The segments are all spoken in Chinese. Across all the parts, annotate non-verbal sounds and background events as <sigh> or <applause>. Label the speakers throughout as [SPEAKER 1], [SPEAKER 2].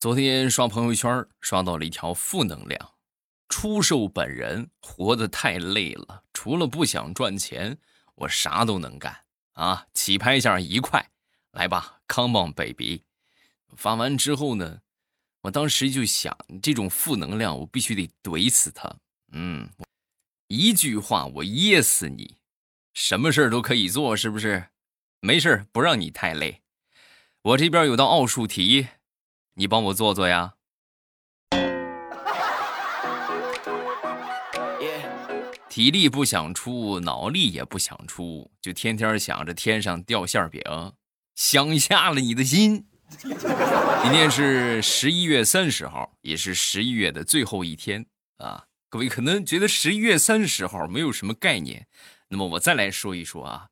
[SPEAKER 1] 昨天刷朋友圈，刷到了一条负能量。出售本人活得太累了，除了不想赚钱，我啥都能干啊！起拍价一块，来吧，Come on baby！发完之后呢，我当时就想，这种负能量我必须得怼死他。嗯，一句话我噎死你，什么事都可以做，是不是？没事不让你太累。我这边有道奥数题。你帮我做做呀！体力不想出，脑力也不想出，就天天想着天上掉馅饼，想瞎了你的心。今天是十一月三十号，也是十一月的最后一天啊！各位可能觉得十一月三十号没有什么概念，那么我再来说一说啊，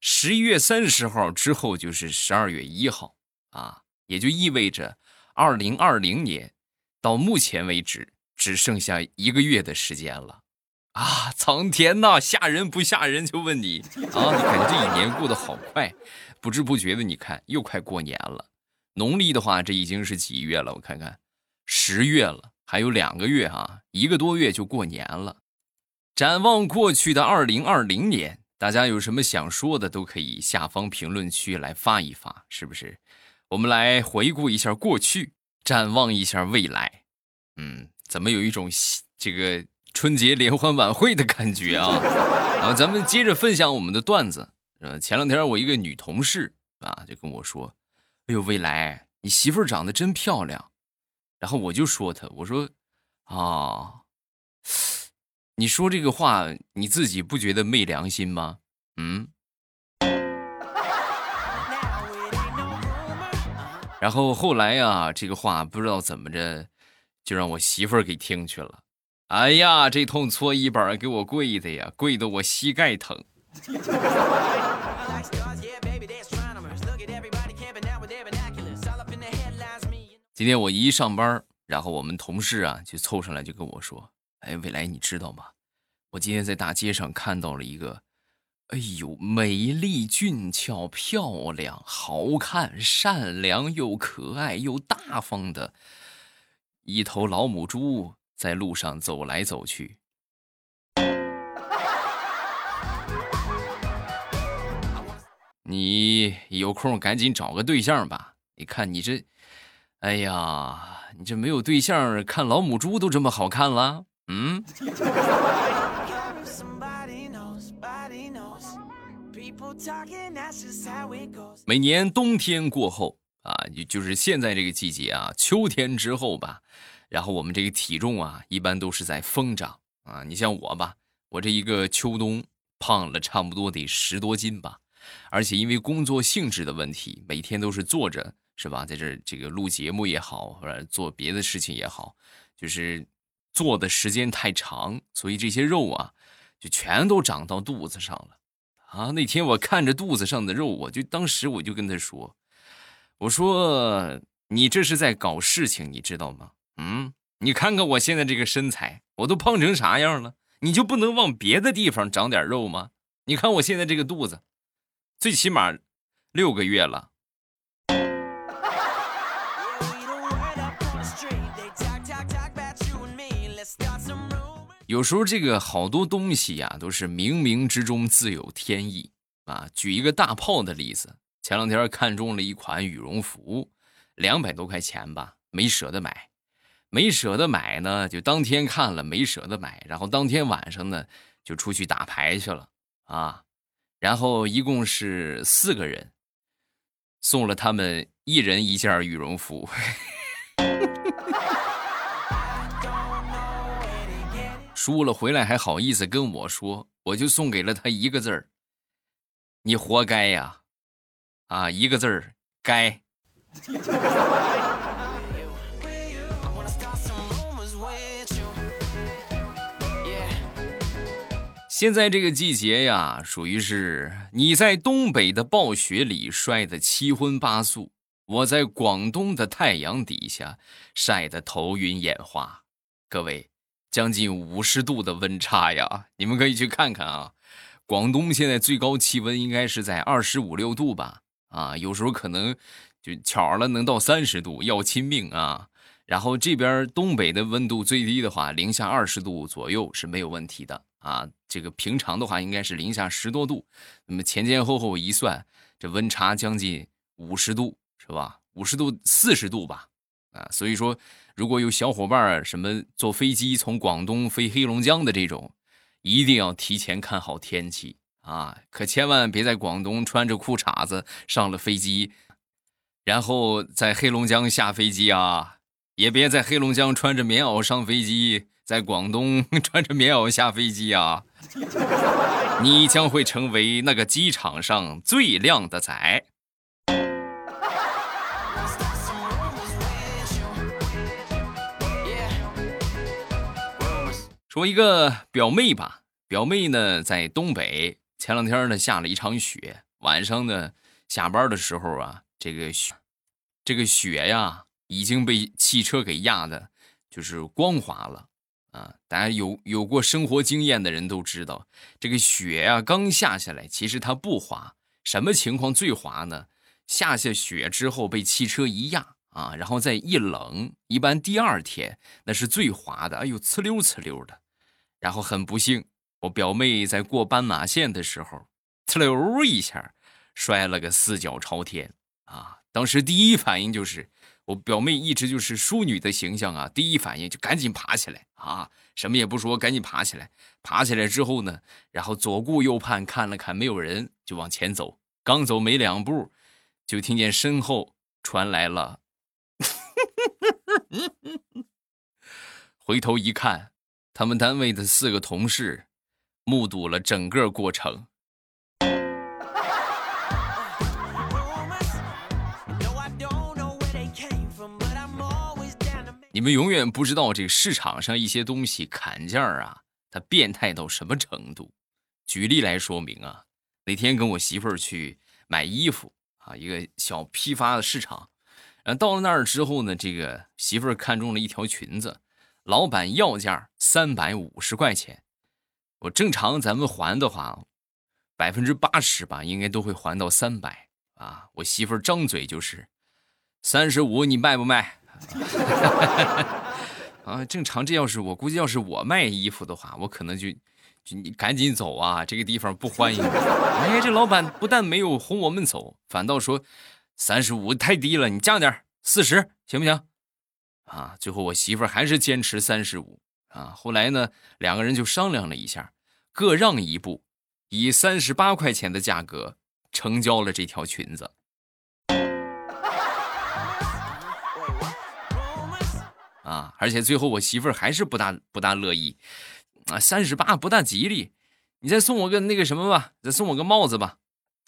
[SPEAKER 1] 十一月三十号之后就是十二月一号啊，也就意味着。二零二零年到目前为止只剩下一个月的时间了，啊，苍天呐，吓人不吓人？就问你啊，你感觉这一年过得好快，不知不觉的，你看又快过年了。农历的话，这已经是几月了？我看看，十月了，还有两个月哈，一个多月就过年了。展望过去的二零二零年，大家有什么想说的，都可以下方评论区来发一发，是不是？我们来回顾一下过去，展望一下未来。嗯，怎么有一种这个春节联欢晚会的感觉啊？<laughs> 然后咱们接着分享我们的段子。呃，前两天我一个女同事啊，就跟我说：“哎呦，未来，你媳妇长得真漂亮。”然后我就说她，我说：“啊，你说这个话，你自己不觉得昧良心吗？”嗯。然后后来呀，这个话不知道怎么着，就让我媳妇儿给听去了。哎呀，这通搓衣板给我跪的呀，跪得我膝盖疼。<laughs> 今天我一上班，然后我们同事啊就凑上来就跟我说：“哎，未来你知道吗？我今天在大街上看到了一个。”哎呦，美丽俊俏、漂亮、好看、善良又可爱又大方的一头老母猪，在路上走来走去。<laughs> 你有空赶紧找个对象吧！你看你这，哎呀，你这没有对象，看老母猪都这么好看了，嗯？每年冬天过后啊，就就是现在这个季节啊，秋天之后吧，然后我们这个体重啊，一般都是在疯长啊。你像我吧，我这一个秋冬胖了差不多得十多斤吧，而且因为工作性质的问题，每天都是坐着，是吧？在这这个录节目也好，或者做别的事情也好，就是坐的时间太长，所以这些肉啊，就全都长到肚子上了。啊！那天我看着肚子上的肉，我就当时我就跟他说：“我说你这是在搞事情，你知道吗？嗯，你看看我现在这个身材，我都胖成啥样了？你就不能往别的地方长点肉吗？你看我现在这个肚子，最起码六个月了。”有时候这个好多东西呀，都是冥冥之中自有天意啊。举一个大炮的例子，前两天看中了一款羽绒服，两百多块钱吧，没舍得买，没舍得买呢，就当天看了没舍得买，然后当天晚上呢就出去打牌去了啊。然后一共是四个人，送了他们一人一件羽绒服。<laughs> 输了回来还好意思跟我说，我就送给了他一个字儿：“你活该呀！”啊，一个字儿，该。现在这个季节呀，属于是你在东北的暴雪里摔得七荤八素，我在广东的太阳底下晒得头晕眼花，各位。将近五十度的温差呀！你们可以去看看啊。广东现在最高气温应该是在二十五六度吧？啊，有时候可能就巧了，能到三十度，要亲命啊。然后这边东北的温度最低的话，零下二十度左右是没有问题的啊。这个平常的话应该是零下十多度，那么前前后后一算，这温差将近五十度，是吧？五十度、四十度吧，啊。所以说，如果有小伙伴什么坐飞机从广东飞黑龙江的这种，一定要提前看好天气啊，可千万别在广东穿着裤衩子上了飞机，然后在黑龙江下飞机啊。也别在黑龙江穿着棉袄上飞机，在广东 <laughs> 穿着棉袄下飞机啊！<laughs> 你将会成为那个机场上最靓的仔。说一个表妹吧，表妹呢在东北，前两天呢下了一场雪，晚上呢下班的时候啊，这个雪，这个雪呀。已经被汽车给压的，就是光滑了啊！大家有有过生活经验的人都知道，这个雪呀刚下下来，其实它不滑。什么情况最滑呢？下下雪之后被汽车一压啊，然后再一冷，一般第二天那是最滑的。哎呦，呲溜呲溜的。然后很不幸，我表妹在过斑马线的时候，呲溜一下摔了个四脚朝天啊！当时第一反应就是。我表妹一直就是淑女的形象啊，第一反应就赶紧爬起来啊，什么也不说，赶紧爬起来。爬起来之后呢，然后左顾右盼，看了看没有人，就往前走。刚走没两步，就听见身后传来了，<laughs> 回头一看，他们单位的四个同事目睹了整个过程。你们永远不知道这个市场上一些东西砍价啊，它变态到什么程度。举例来说明啊，那天跟我媳妇儿去买衣服啊，一个小批发的市场，呃，到了那儿之后呢，这个媳妇儿看中了一条裙子，老板要价三百五十块钱。我正常咱们还的话，百分之八十吧，应该都会还到三百啊。我媳妇张嘴就是三十五，你卖不卖？<laughs> 啊，正常。这要是我估计，要是我卖衣服的话，我可能就就你赶紧走啊，这个地方不欢迎你。哎，这老板不但没有哄我们走，反倒说三十五太低了，你降点四十行不行？啊，最后我媳妇还是坚持三十五啊。后来呢，两个人就商量了一下，各让一步，以三十八块钱的价格成交了这条裙子。<laughs> 啊！而且最后我媳妇儿还是不大不大乐意，啊，三十八不大吉利，你再送我个那个什么吧，再送我个帽子吧。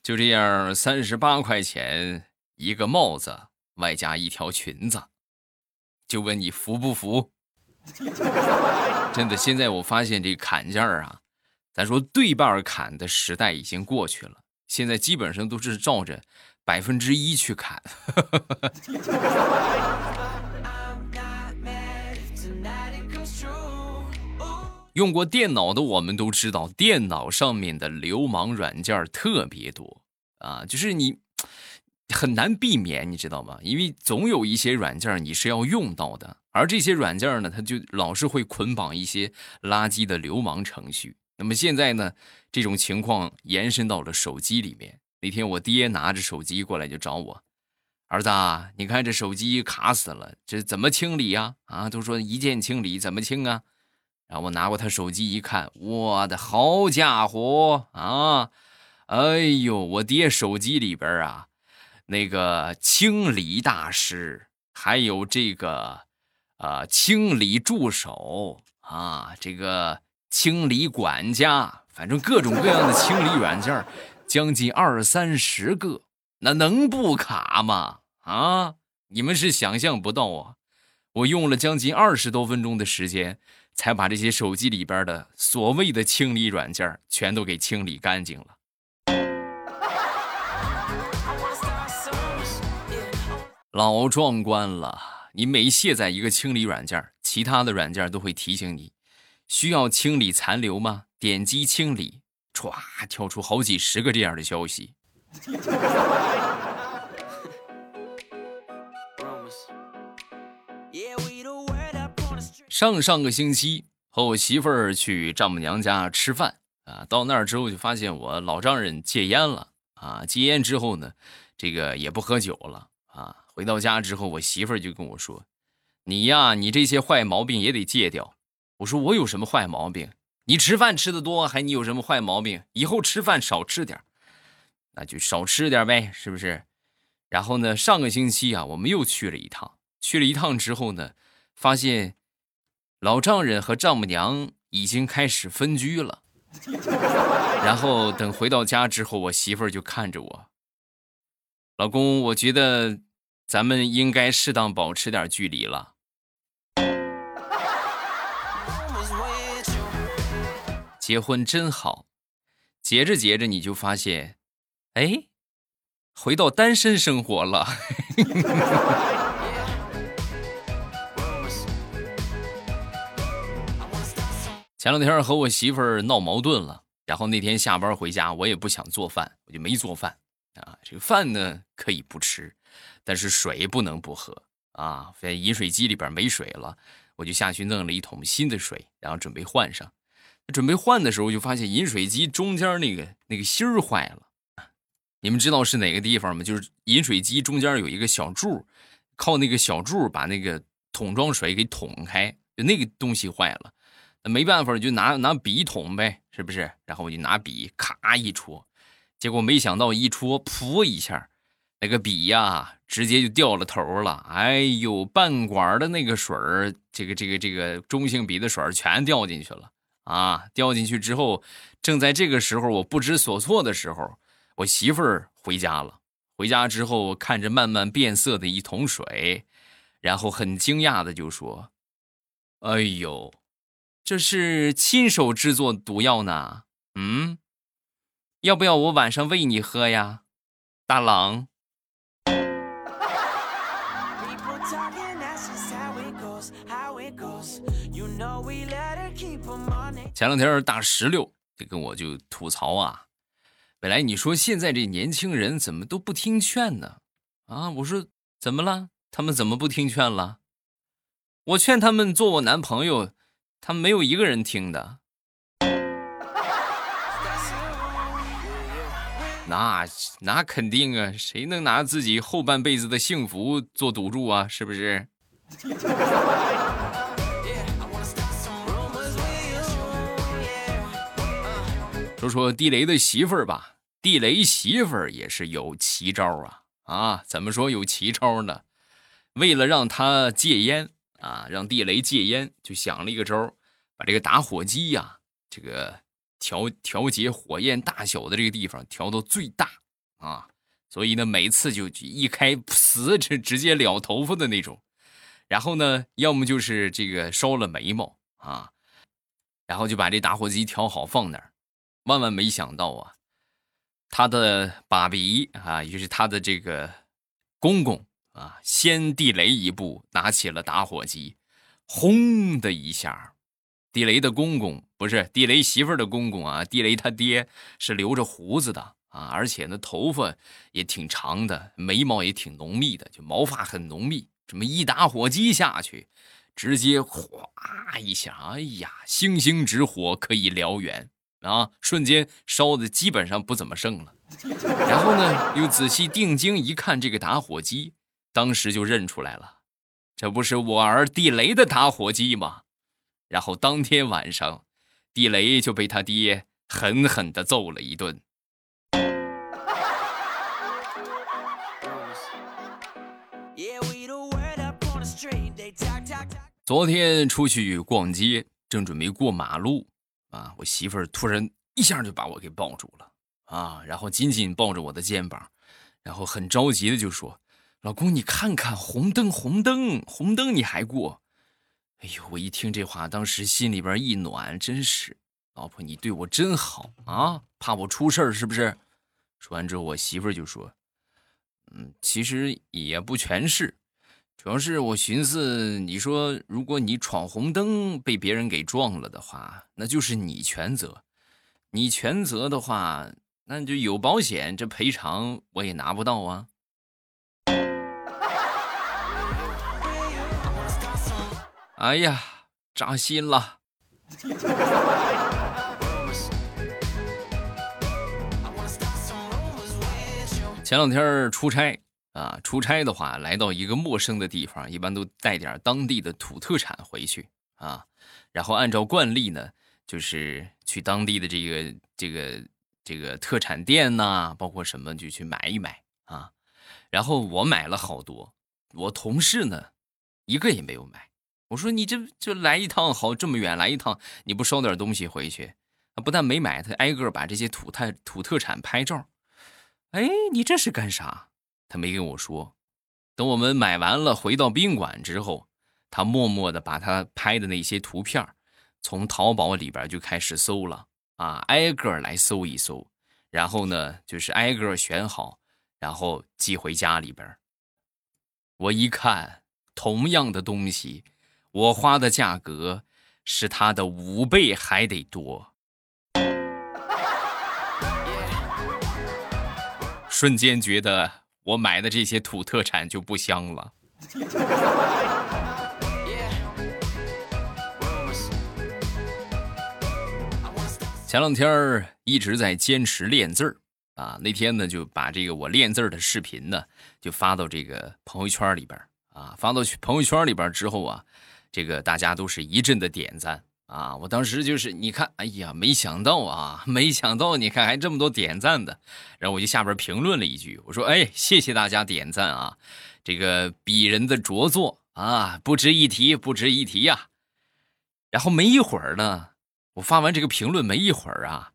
[SPEAKER 1] 就这样，三十八块钱一个帽子，外加一条裙子，就问你服不服？<laughs> 真的，现在我发现这砍价啊，咱说对半砍的时代已经过去了，现在基本上都是照着百分之一去砍。<laughs> 用过电脑的我们都知道，电脑上面的流氓软件特别多啊，就是你很难避免，你知道吗？因为总有一些软件你是要用到的，而这些软件呢，它就老是会捆绑一些垃圾的流氓程序。那么现在呢，这种情况延伸到了手机里面。那天我爹拿着手机过来就找我，儿子，你看这手机卡死了，这怎么清理呀？啊，都说一键清理，怎么清啊？然后我拿过他手机一看，我的好家伙啊！哎呦，我爹手机里边啊，那个清理大师，还有这个啊清理助手啊，这个清理管家，反正各种各样的清理软件，将近二三十个，那能不卡吗？啊，你们是想象不到啊！我用了将近二十多分钟的时间。才把这些手机里边的所谓的清理软件全都给清理干净了，老壮观了！你每卸载一个清理软件，其他的软件都会提醒你需要清理残留吗？点击清理，歘，跳出好几十个这样的消息。上上个星期和我媳妇儿去丈母娘家吃饭啊，到那儿之后就发现我老丈人戒烟了啊，戒烟之后呢，这个也不喝酒了啊。回到家之后，我媳妇儿就跟我说：“你呀，你这些坏毛病也得戒掉。”我说：“我有什么坏毛病？你吃饭吃的多，还你有什么坏毛病？以后吃饭少吃点那就少吃点呗，是不是？”然后呢，上个星期啊，我们又去了一趟，去了一趟之后呢，发现。老丈人和丈母娘已经开始分居了，然后等回到家之后，我媳妇儿就看着我，老公，我觉得咱们应该适当保持点距离了。结婚真好，结着结着你就发现，哎，回到单身生活了。<laughs> 前两天和我媳妇儿闹矛盾了，然后那天下班回家，我也不想做饭，我就没做饭啊。这个饭呢可以不吃，但是水不能不喝啊。在饮水机里边没水了，我就下去弄了一桶新的水，然后准备换上。准备换的时候，就发现饮水机中间那个那个芯儿坏了。你们知道是哪个地方吗？就是饮水机中间有一个小柱，靠那个小柱把那个桶装水给捅开，就那个东西坏了。那没办法，就拿拿笔捅呗，是不是？然后我就拿笔咔一戳，结果没想到一戳，噗一下，那个笔呀，直接就掉了头了。哎呦，半管的那个水儿，这个这个这个中性笔的水儿全掉进去了啊！掉进去之后，正在这个时候我不知所措的时候，我媳妇儿回家了。回家之后，看着慢慢变色的一桶水，然后很惊讶的就说：“哎呦。”这是亲手制作毒药呢，嗯，要不要我晚上喂你喝呀，大郎？前两天大石榴就跟我就吐槽啊，本来你说现在这年轻人怎么都不听劝呢？啊，我说怎么了？他们怎么不听劝了？我劝他们做我男朋友。他们没有一个人听的，那那肯定啊，谁能拿自己后半辈子的幸福做赌注啊？是不是？说说地雷的媳妇儿吧，地雷媳妇儿也是有奇招啊啊！怎么说有奇招呢？为了让他戒烟。啊，让地雷戒烟，就想了一个招把这个打火机呀，这个调调节火焰大小的这个地方调到最大啊，所以呢，每次就一开，噗，直直接燎头发的那种。然后呢，要么就是这个烧了眉毛啊，然后就把这打火机调好放那儿。万万没想到啊，他的爸比啊，也就是他的这个公公。啊！先地雷一步，拿起了打火机，轰的一下，地雷的公公不是地雷媳妇的公公啊，地雷他爹是留着胡子的啊，而且呢头发也挺长的，眉毛也挺浓密的，就毛发很浓密。这么一打火机下去，直接哗一下，哎呀，星星之火可以燎原啊！瞬间烧的基本上不怎么剩了。然后呢，又仔细定睛一看，这个打火机。当时就认出来了，这不是我儿地雷的打火机吗？然后当天晚上，地雷就被他爹狠狠的揍了一顿。昨天出去逛街，正准备过马路，啊，我媳妇儿突然一下就把我给抱住了，啊，然后紧紧抱着我的肩膀，然后很着急的就说。老公，你看看红灯，红灯，红灯，你还过？哎呦，我一听这话，当时心里边一暖，真是，老婆你对我真好啊，怕我出事儿是不是？说完之后，我媳妇儿就说：“嗯，其实也不全是，主要是我寻思，你说如果你闯红灯被别人给撞了的话，那就是你全责，你全责的话，那就有保险，这赔偿我也拿不到啊。”哎呀，扎心了。前两天出差啊，出差的话，来到一个陌生的地方，一般都带点当地的土特产回去啊。然后按照惯例呢，就是去当地的这个这个这个特产店呐，包括什么就去买一买啊。然后我买了好多，我同事呢，一个也没有买。我说你这就来一趟好，这么远来一趟，你不捎点东西回去？不但没买，他挨个把这些土特土特产拍照。哎，你这是干啥？他没跟我说。等我们买完了回到宾馆之后，他默默的把他拍的那些图片从淘宝里边就开始搜了啊，挨个来搜一搜，然后呢就是挨个选好，然后寄回家里边。我一看，同样的东西。我花的价格是他的五倍还得多，瞬间觉得我买的这些土特产就不香了。前两天一直在坚持练字儿啊，那天呢就把这个我练字儿的视频呢就发到这个朋友圈里边啊，发到朋友圈里边之后啊。这个大家都是一阵的点赞啊！我当时就是你看，哎呀，没想到啊，没想到，你看还这么多点赞的。然后我就下边评论了一句，我说：“哎，谢谢大家点赞啊，这个鄙人的拙作啊，不值一提，不值一提呀。”然后没一会儿呢，我发完这个评论没一会儿啊，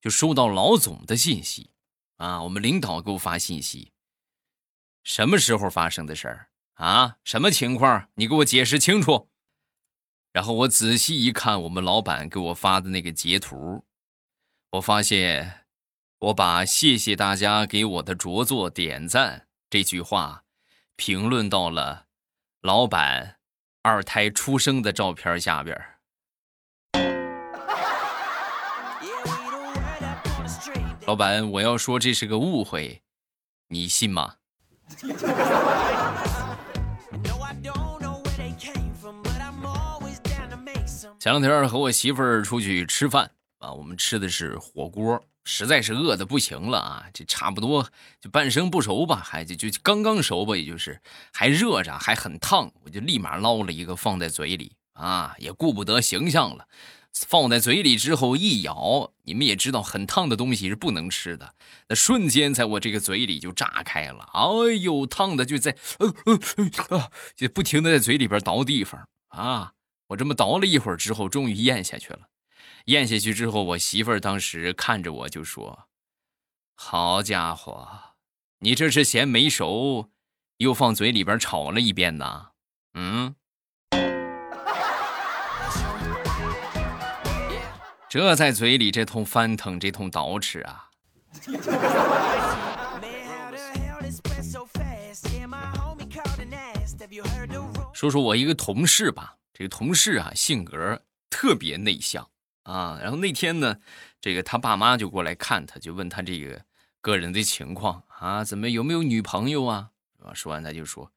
[SPEAKER 1] 就收到老总的信息啊，我们领导给我发信息，什么时候发生的事儿啊？什么情况？你给我解释清楚。然后我仔细一看，我们老板给我发的那个截图，我发现我把“谢谢大家给我的着作点赞”这句话评论到了老板二胎出生的照片下边。老板，我要说这是个误会，你信吗？<laughs> 前两天和我媳妇儿出去吃饭啊，我们吃的是火锅，实在是饿的不行了啊，这差不多就半生不熟吧，还就就刚刚熟吧，也就是还热着，还很烫，我就立马捞了一个放在嘴里啊，也顾不得形象了，放在嘴里之后一咬，你们也知道很烫的东西是不能吃的，那瞬间在我这个嘴里就炸开了，哎呦，烫的就在呃呃啊，就不停的在嘴里边倒地方啊。我这么倒了一会儿之后，终于咽下去了。咽下去之后，我媳妇儿当时看着我就说：“好家伙，你这是嫌没熟，又放嘴里边炒了一遍呐？”嗯，<laughs> 这在嘴里这通翻腾，这通倒饬啊！说说我一个同事吧。这个同事啊，性格特别内向啊。然后那天呢，这个他爸妈就过来看他，就问他这个个人的情况啊，怎么有没有女朋友啊？啊，说完他就说：“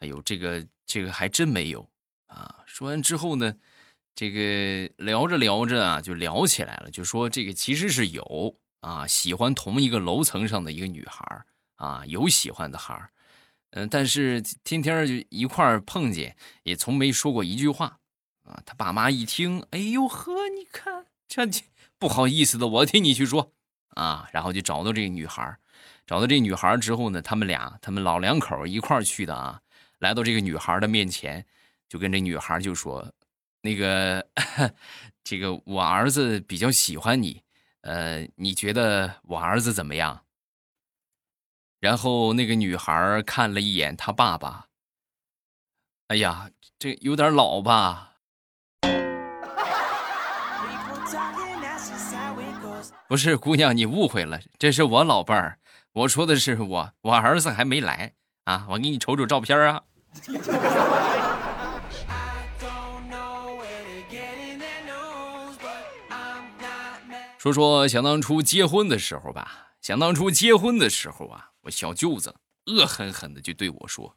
[SPEAKER 1] 哎呦，这个这个还真没有啊。”说完之后呢，这个聊着聊着啊，就聊起来了，就说这个其实是有啊，喜欢同一个楼层上的一个女孩啊，有喜欢的孩儿。嗯，但是天天就一块碰见，也从没说过一句话，啊，他爸妈一听，哎呦呵，你看这不好意思的，我替你去说，啊，然后就找到这个女孩，找到这女孩之后呢，他们俩，他们老两口一块去的啊，来到这个女孩的面前，就跟这女孩就说，那个，<laughs> 这个我儿子比较喜欢你，呃，你觉得我儿子怎么样？然后那个女孩看了一眼她爸爸，哎呀，这有点老吧？不是姑娘，你误会了，这是我老伴儿。我说的是我，我儿子还没来啊，我给你瞅瞅照片啊。说说想当初结婚的时候吧，想当初结婚的时候啊。小舅子恶狠狠的就对我说：“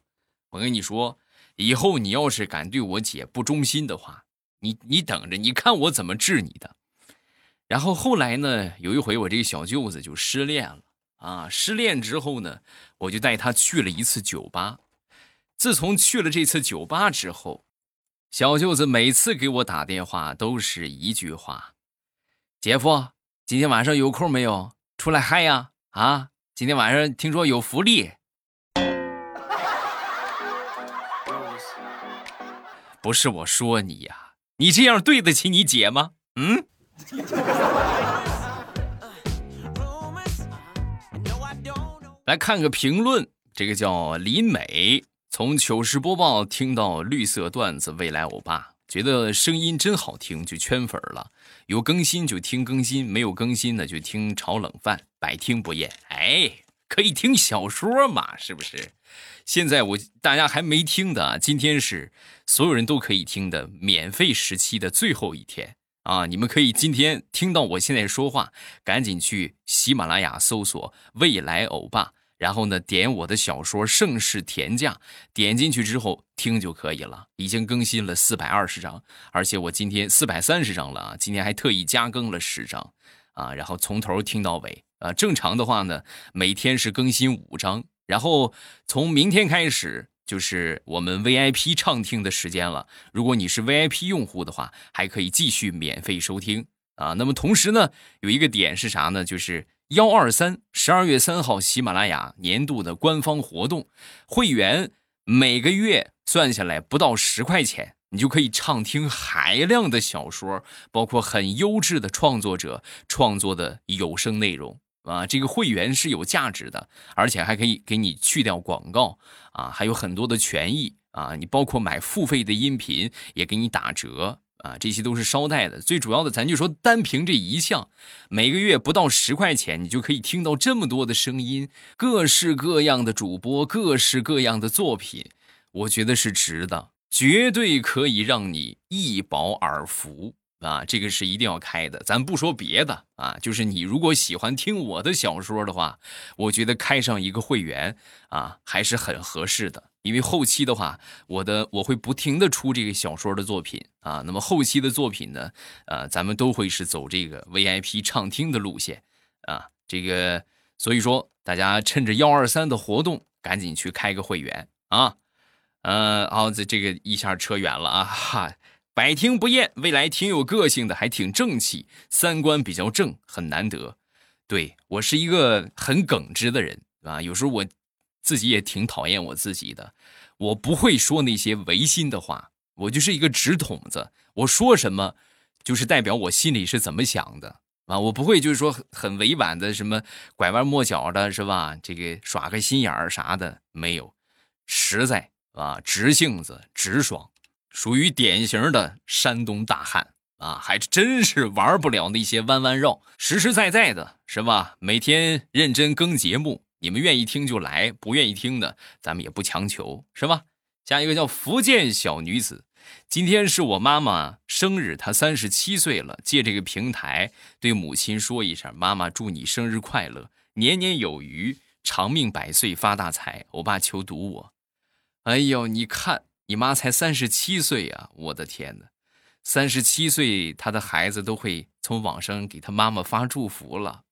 [SPEAKER 1] 我跟你说，以后你要是敢对我姐不忠心的话，你你等着，你看我怎么治你的。然后后来呢，有一回我这个小舅子就失恋了啊，失恋之后呢，我就带他去了一次酒吧。自从去了这次酒吧之后，小舅子每次给我打电话都是一句话：“姐夫，今天晚上有空没有？出来嗨呀！啊，今天晚上听说有福利。”不是我说你呀，你这样对得起你姐吗？嗯。来看个评论，这个叫林美，从糗事播报听到绿色段子，未来欧巴觉得声音真好听，就圈粉了。有更新就听更新，没有更新的就听炒冷饭，百听不厌。哎，可以听小说嘛？是不是？现在我大家还没听的，今天是所有人都可以听的免费时期的最后一天啊！你们可以今天听到我现在说话，赶紧去喜马拉雅搜索“未来欧巴”，然后呢点我的小说《盛世田价》，点进去之后听就可以了。已经更新了四百二十章，而且我今天四百三十章了啊！今天还特意加更了十章啊，然后从头听到尾啊。正常的话呢，每天是更新五章。然后从明天开始就是我们 VIP 畅听的时间了。如果你是 VIP 用户的话，还可以继续免费收听啊。那么同时呢，有一个点是啥呢？就是幺二三十二月三号喜马拉雅年度的官方活动，会员每个月算下来不到十块钱，你就可以畅听海量的小说，包括很优质的创作者创作的有声内容。啊，这个会员是有价值的，而且还可以给你去掉广告啊，还有很多的权益啊，你包括买付费的音频也给你打折啊，这些都是捎带的。最主要的，咱就说单凭这一项，每个月不到十块钱，你就可以听到这么多的声音，各式各样的主播，各式各样的作品，我觉得是值的，绝对可以让你一饱耳福。啊，这个是一定要开的。咱不说别的啊，就是你如果喜欢听我的小说的话，我觉得开上一个会员啊，还是很合适的。因为后期的话，我的我会不停的出这个小说的作品啊。那么后期的作品呢，呃，咱们都会是走这个 VIP 畅听的路线啊。这个所以说，大家趁着幺二三的活动，赶紧去开个会员啊。嗯，好，这这个一下扯远了啊哈。百听不厌，未来挺有个性的，还挺正气，三观比较正，很难得。对我是一个很耿直的人啊，有时候我自己也挺讨厌我自己的。我不会说那些违心的话，我就是一个直筒子，我说什么就是代表我心里是怎么想的啊。我不会就是说很委婉的什么拐弯抹角的，是吧？这个耍个心眼儿啥的没有，实在啊，直性子，直爽。属于典型的山东大汉啊，还真是玩不了那些弯弯绕，实实在在的是吧？每天认真更节目，你们愿意听就来，不愿意听的咱们也不强求，是吧？下一个叫福建小女子，今天是我妈妈生日，她三十七岁了，借这个平台对母亲说一声：妈妈祝你生日快乐，年年有余，长命百岁，发大财。我爸求读我，哎呦，你看。你妈才三十七岁呀！我的天哪，三十七岁，她的孩子都会从网上给她妈妈发祝福了。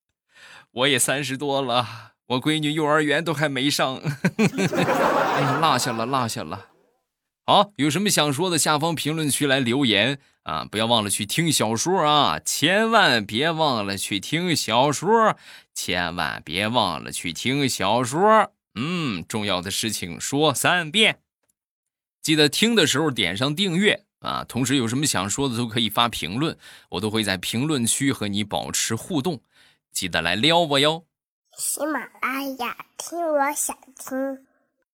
[SPEAKER 1] 我也三十多了，我闺女幼儿园都还没上，<laughs> 哎呀，落下了，落下了。好，有什么想说的，下方评论区来留言啊！不要忘了去听小说啊，千万别忘了去听小说，千万别忘了去听小说。嗯，重要的事情说三遍。记得听的时候点上订阅啊！同时有什么想说的都可以发评论，我都会在评论区和你保持互动。记得来撩我哟！
[SPEAKER 2] 喜马拉雅听，我想听。